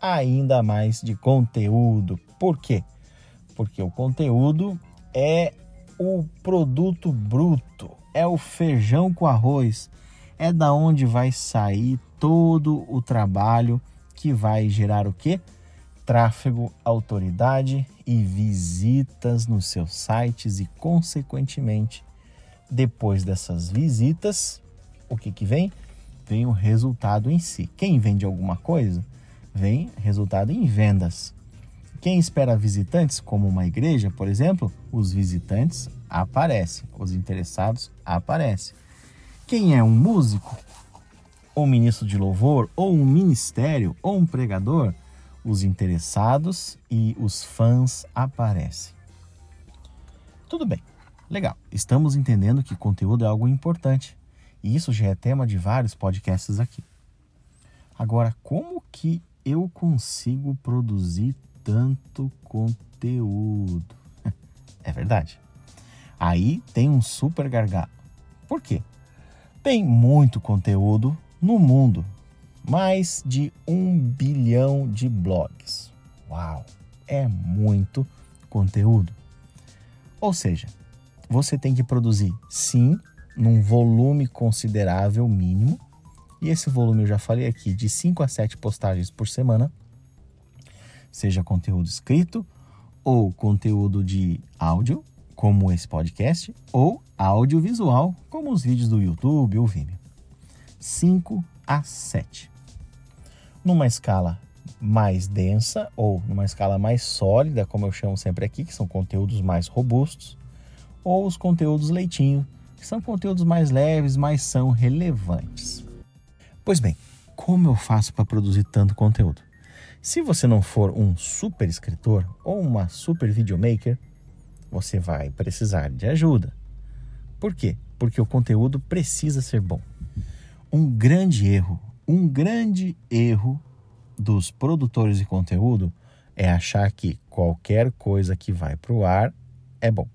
ainda mais de conteúdo. Por quê? Porque o conteúdo é o produto bruto, é o feijão com arroz, é da onde vai sair todo o trabalho que vai gerar o quê? Tráfego, autoridade e visitas nos seus sites e consequentemente, depois dessas visitas, o que que vem? Vem o resultado em si. Quem vende alguma coisa, vem resultado em vendas. Quem espera visitantes, como uma igreja, por exemplo, os visitantes aparecem, os interessados aparecem. Quem é um músico, ou ministro de louvor, ou um ministério, ou um pregador, os interessados e os fãs aparecem. Tudo bem, legal. Estamos entendendo que conteúdo é algo importante. E isso já é tema de vários podcasts aqui. Agora, como que eu consigo produzir tanto conteúdo? É verdade. Aí tem um super gargalo. Por quê? Tem muito conteúdo no mundo. Mais de um bilhão de blogs. Uau! É muito conteúdo. Ou seja, você tem que produzir, sim, num volume considerável mínimo, e esse volume eu já falei aqui, de 5 a 7 postagens por semana, seja conteúdo escrito ou conteúdo de áudio, como esse podcast, ou audiovisual, como os vídeos do YouTube ou Vimeo. 5 a 7. Numa escala mais densa ou numa escala mais sólida, como eu chamo sempre aqui, que são conteúdos mais robustos, ou os conteúdos leitinho, que são conteúdos mais leves, mas são relevantes. Pois bem, como eu faço para produzir tanto conteúdo? Se você não for um super escritor ou uma super videomaker, você vai precisar de ajuda. Por quê? Porque o conteúdo precisa ser bom. Um grande erro, um grande erro dos produtores de conteúdo é achar que qualquer coisa que vai para o ar é bom.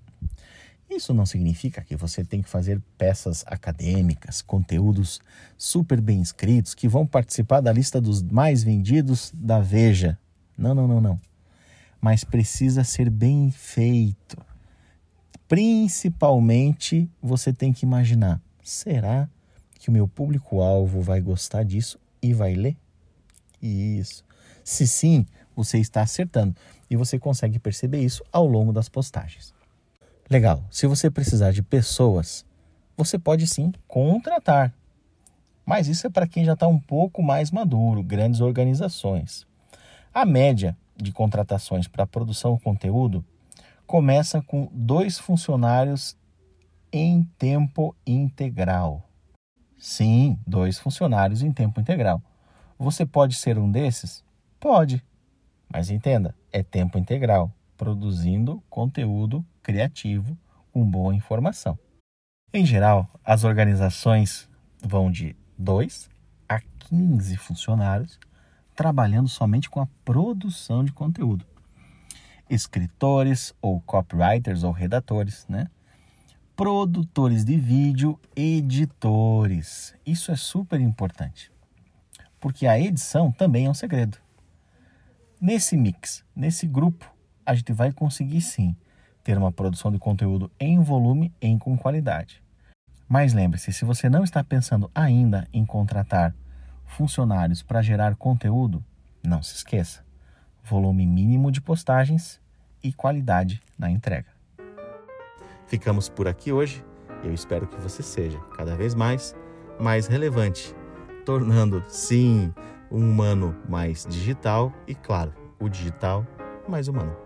Isso não significa que você tem que fazer peças acadêmicas, conteúdos super bem escritos que vão participar da lista dos mais vendidos da Veja. Não, não, não, não. Mas precisa ser bem feito. Principalmente você tem que imaginar: será que o meu público-alvo vai gostar disso e vai ler? Isso. Se sim, você está acertando e você consegue perceber isso ao longo das postagens. Legal. Se você precisar de pessoas, você pode sim contratar. Mas isso é para quem já está um pouco mais maduro, grandes organizações. A média de contratações para produção de conteúdo começa com dois funcionários em tempo integral. Sim, dois funcionários em tempo integral. Você pode ser um desses? Pode. Mas entenda, é tempo integral produzindo conteúdo criativo com boa informação. Em geral, as organizações vão de 2 a 15 funcionários trabalhando somente com a produção de conteúdo. Escritores ou copywriters ou redatores, né? Produtores de vídeo, editores. Isso é super importante. Porque a edição também é um segredo. Nesse mix, nesse grupo a gente vai conseguir sim ter uma produção de conteúdo em volume e com qualidade. Mas lembre-se, se você não está pensando ainda em contratar funcionários para gerar conteúdo, não se esqueça: volume mínimo de postagens e qualidade na entrega. Ficamos por aqui hoje. Eu espero que você seja cada vez mais mais relevante, tornando sim um humano mais digital e claro, o digital mais humano.